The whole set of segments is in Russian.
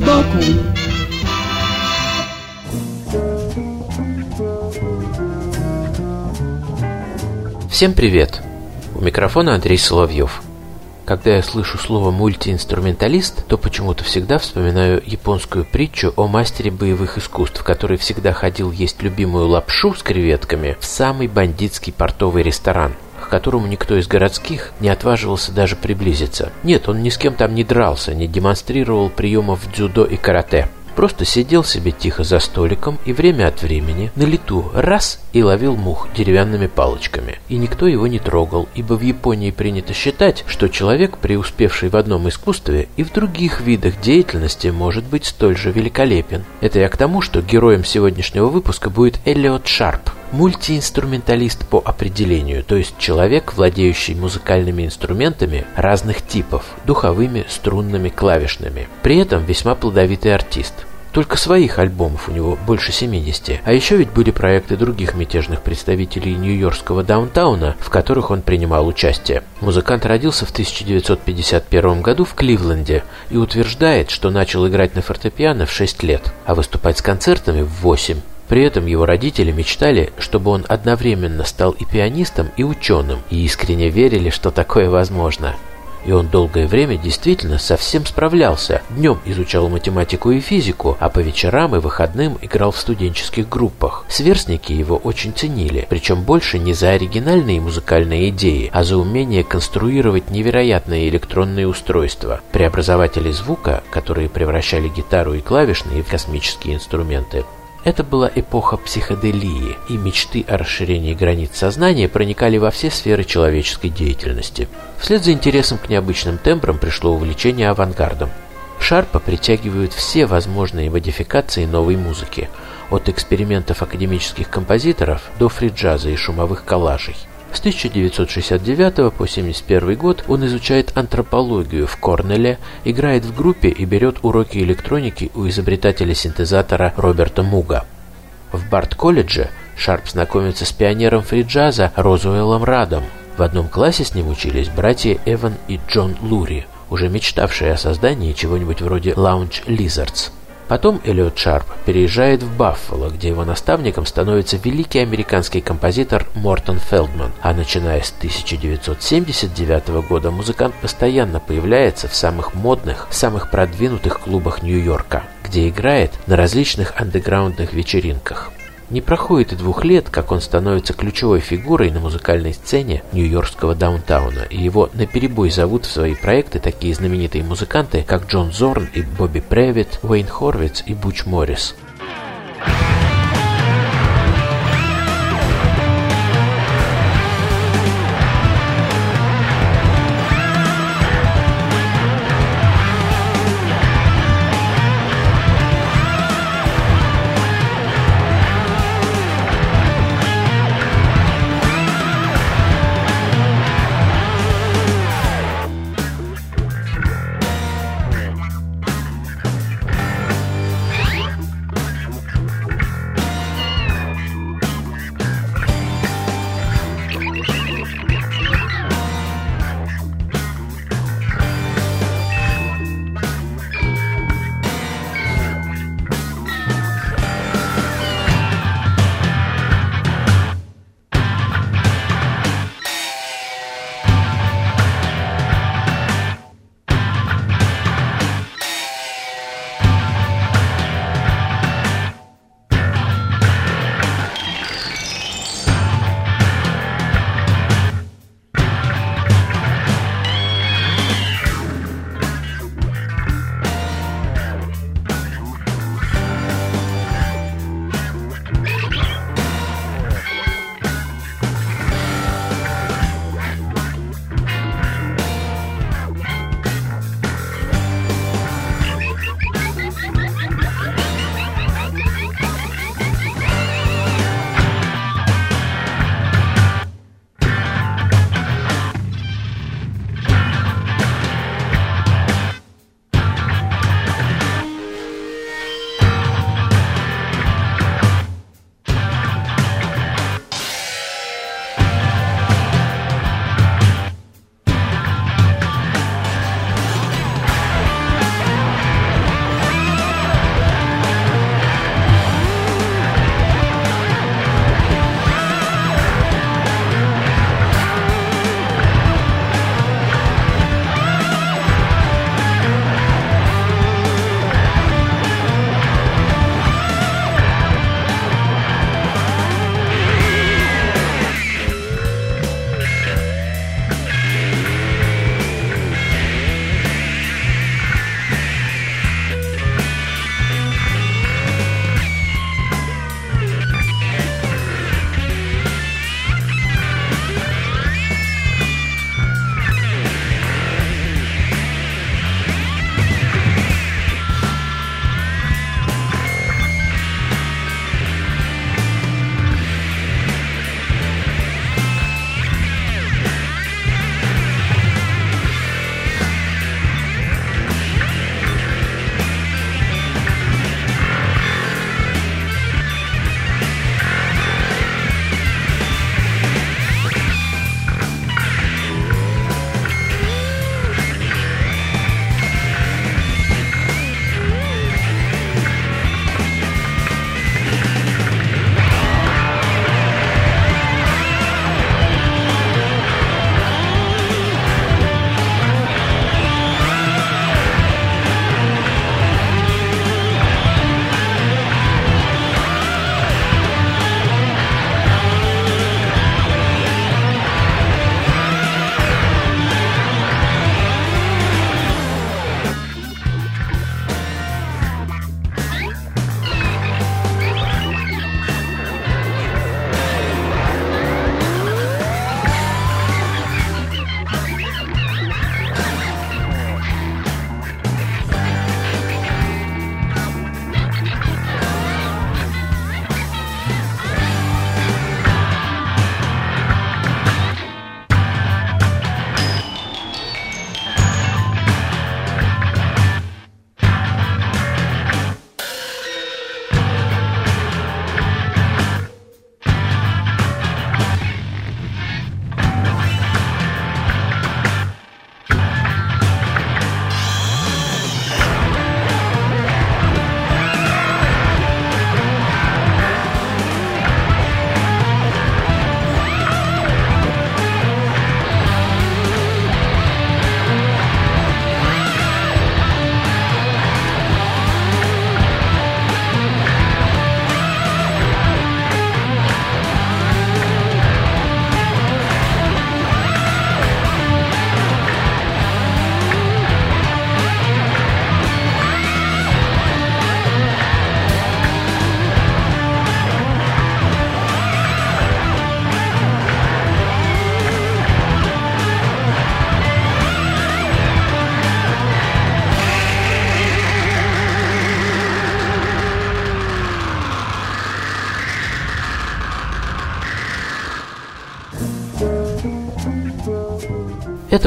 сбоку Всем привет! У микрофона Андрей Соловьев. Когда я слышу слово «мультиинструменталист», то почему-то всегда вспоминаю японскую притчу о мастере боевых искусств, который всегда ходил есть любимую лапшу с креветками в самый бандитский портовый ресторан которому никто из городских не отваживался даже приблизиться. Нет, он ни с кем там не дрался, не демонстрировал приемов дзюдо и карате. Просто сидел себе тихо за столиком и время от времени на лету раз и ловил мух деревянными палочками. И никто его не трогал, ибо в Японии принято считать, что человек, преуспевший в одном искусстве и в других видах деятельности, может быть столь же великолепен. Это я к тому, что героем сегодняшнего выпуска будет Эллиот Шарп, мультиинструменталист по определению, то есть человек, владеющий музыкальными инструментами разных типов, духовыми, струнными, клавишными. При этом весьма плодовитый артист. Только своих альбомов у него больше 70. А еще ведь были проекты других мятежных представителей нью-йоркского даунтауна, в которых он принимал участие. Музыкант родился в 1951 году в Кливленде и утверждает, что начал играть на фортепиано в 6 лет, а выступать с концертами в 8. При этом его родители мечтали, чтобы он одновременно стал и пианистом, и ученым, и искренне верили, что такое возможно. И он долгое время действительно совсем справлялся. Днем изучал математику и физику, а по вечерам и выходным играл в студенческих группах. Сверстники его очень ценили, причем больше не за оригинальные музыкальные идеи, а за умение конструировать невероятные электронные устройства, преобразователи звука, которые превращали гитару и клавишные в космические инструменты. Это была эпоха психоделии, и мечты о расширении границ сознания проникали во все сферы человеческой деятельности. Вслед за интересом к необычным тембрам пришло увлечение авангардом. Шарпа притягивают все возможные модификации новой музыки, от экспериментов академических композиторов до фриджаза и шумовых коллажей. С 1969 по 1971 год он изучает антропологию в Корнеле, играет в группе и берет уроки электроники у изобретателя синтезатора Роберта Муга. В Барт-колледже Шарп знакомится с пионером фриджаза Розуэлом Радом. В одном классе с ним учились братья Эван и Джон Лури, уже мечтавшие о создании чего-нибудь вроде Lounge Lizards. Потом Эллиот Шарп переезжает в Баффало, где его наставником становится великий американский композитор Мортон Фелдман, а начиная с 1979 года музыкант постоянно появляется в самых модных, самых продвинутых клубах Нью-Йорка, где играет на различных андеграундных вечеринках. Не проходит и двух лет, как он становится ключевой фигурой на музыкальной сцене нью-йоркского даунтауна, и его наперебой зовут в свои проекты такие знаменитые музыканты, как Джон Зорн и Бобби Превит, Уэйн Хорвиц и Буч Моррис.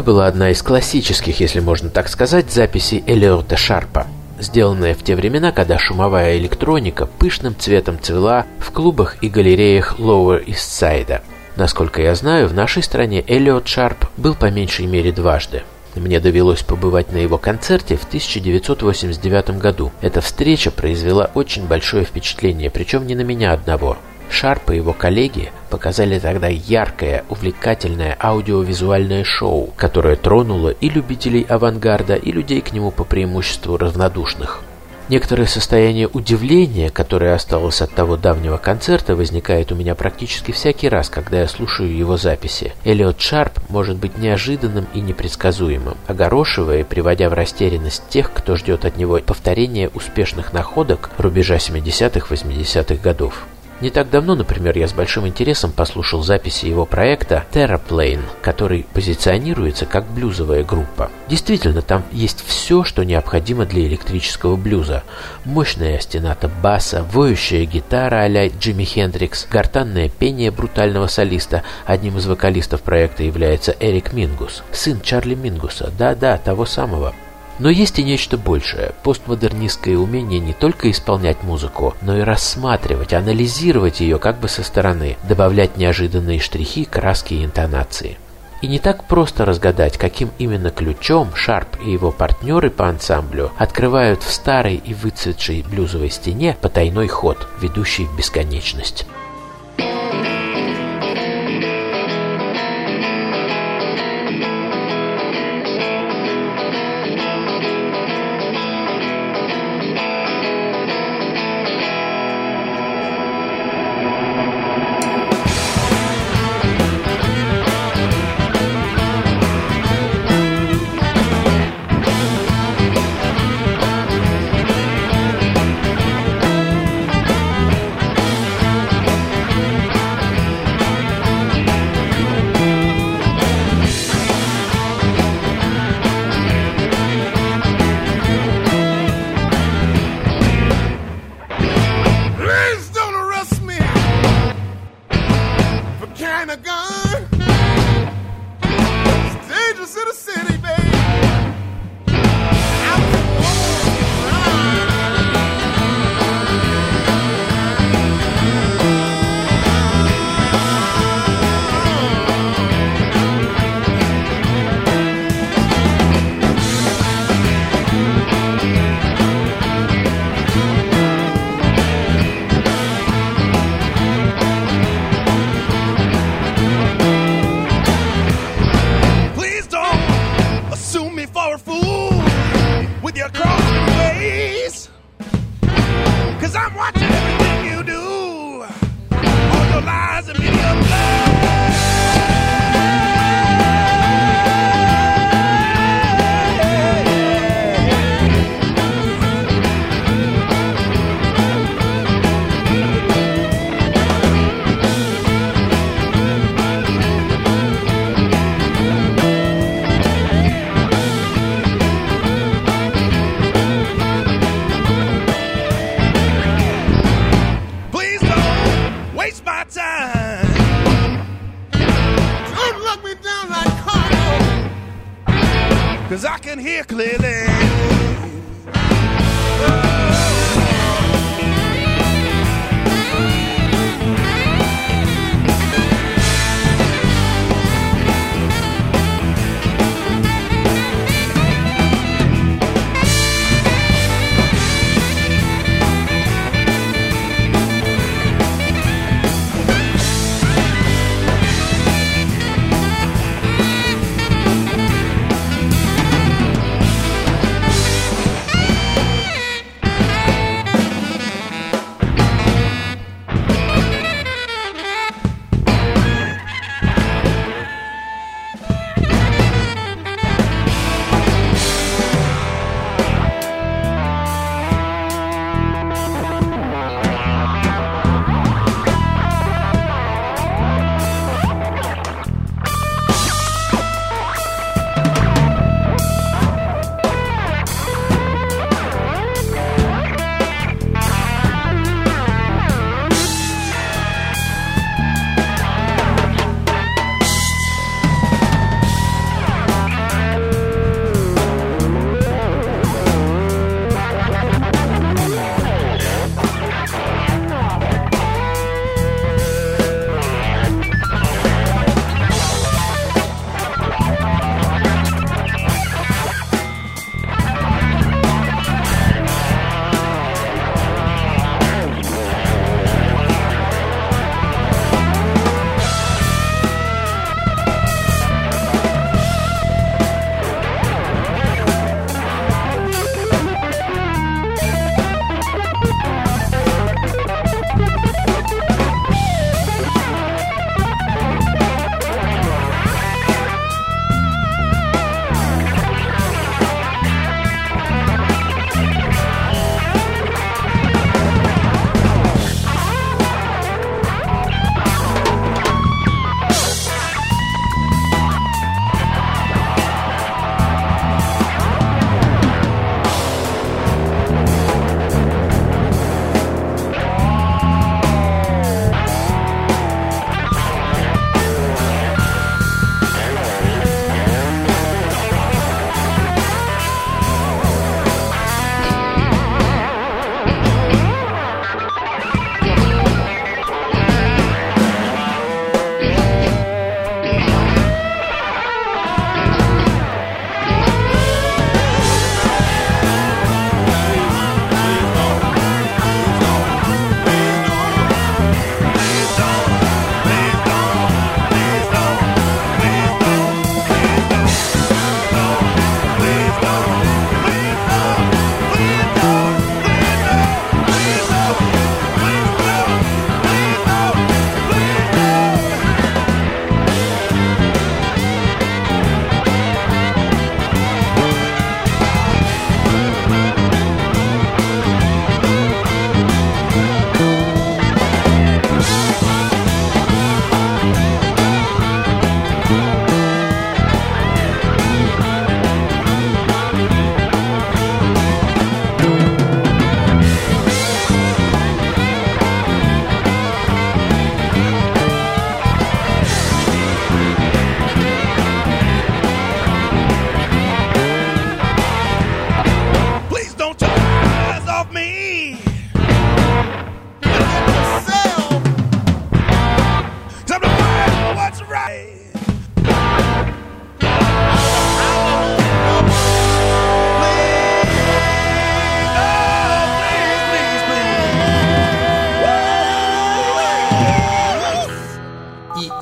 Была одна из классических, если можно так сказать, записей Элиота Шарпа, сделанная в те времена, когда шумовая электроника пышным цветом цвела в клубах и галереях Lower East Side. Насколько я знаю, в нашей стране Эллиот Шарп был по меньшей мере дважды. Мне довелось побывать на его концерте в 1989 году. Эта встреча произвела очень большое впечатление, причем не на меня одного. Шарп и его коллеги показали тогда яркое, увлекательное аудиовизуальное шоу, которое тронуло и любителей авангарда, и людей к нему по преимуществу равнодушных. Некоторое состояние удивления, которое осталось от того давнего концерта, возникает у меня практически всякий раз, когда я слушаю его записи. Эллиот Шарп может быть неожиданным и непредсказуемым, огорошивая и приводя в растерянность тех, кто ждет от него повторения успешных находок рубежа 70-80-х годов. Не так давно, например, я с большим интересом послушал записи его проекта Terraplane, который позиционируется как блюзовая группа. Действительно, там есть все, что необходимо для электрического блюза. Мощная остената баса, воющая гитара а-ля Джимми Хендрикс, гортанное пение брутального солиста. Одним из вокалистов проекта является Эрик Мингус, сын Чарли Мингуса, да-да, того самого. Но есть и нечто большее. Постмодернистское умение не только исполнять музыку, но и рассматривать, анализировать ее как бы со стороны, добавлять неожиданные штрихи, краски и интонации. И не так просто разгадать, каким именно ключом Шарп и его партнеры по ансамблю открывают в старой и выцветшей блюзовой стене потайной ход, ведущий в бесконечность.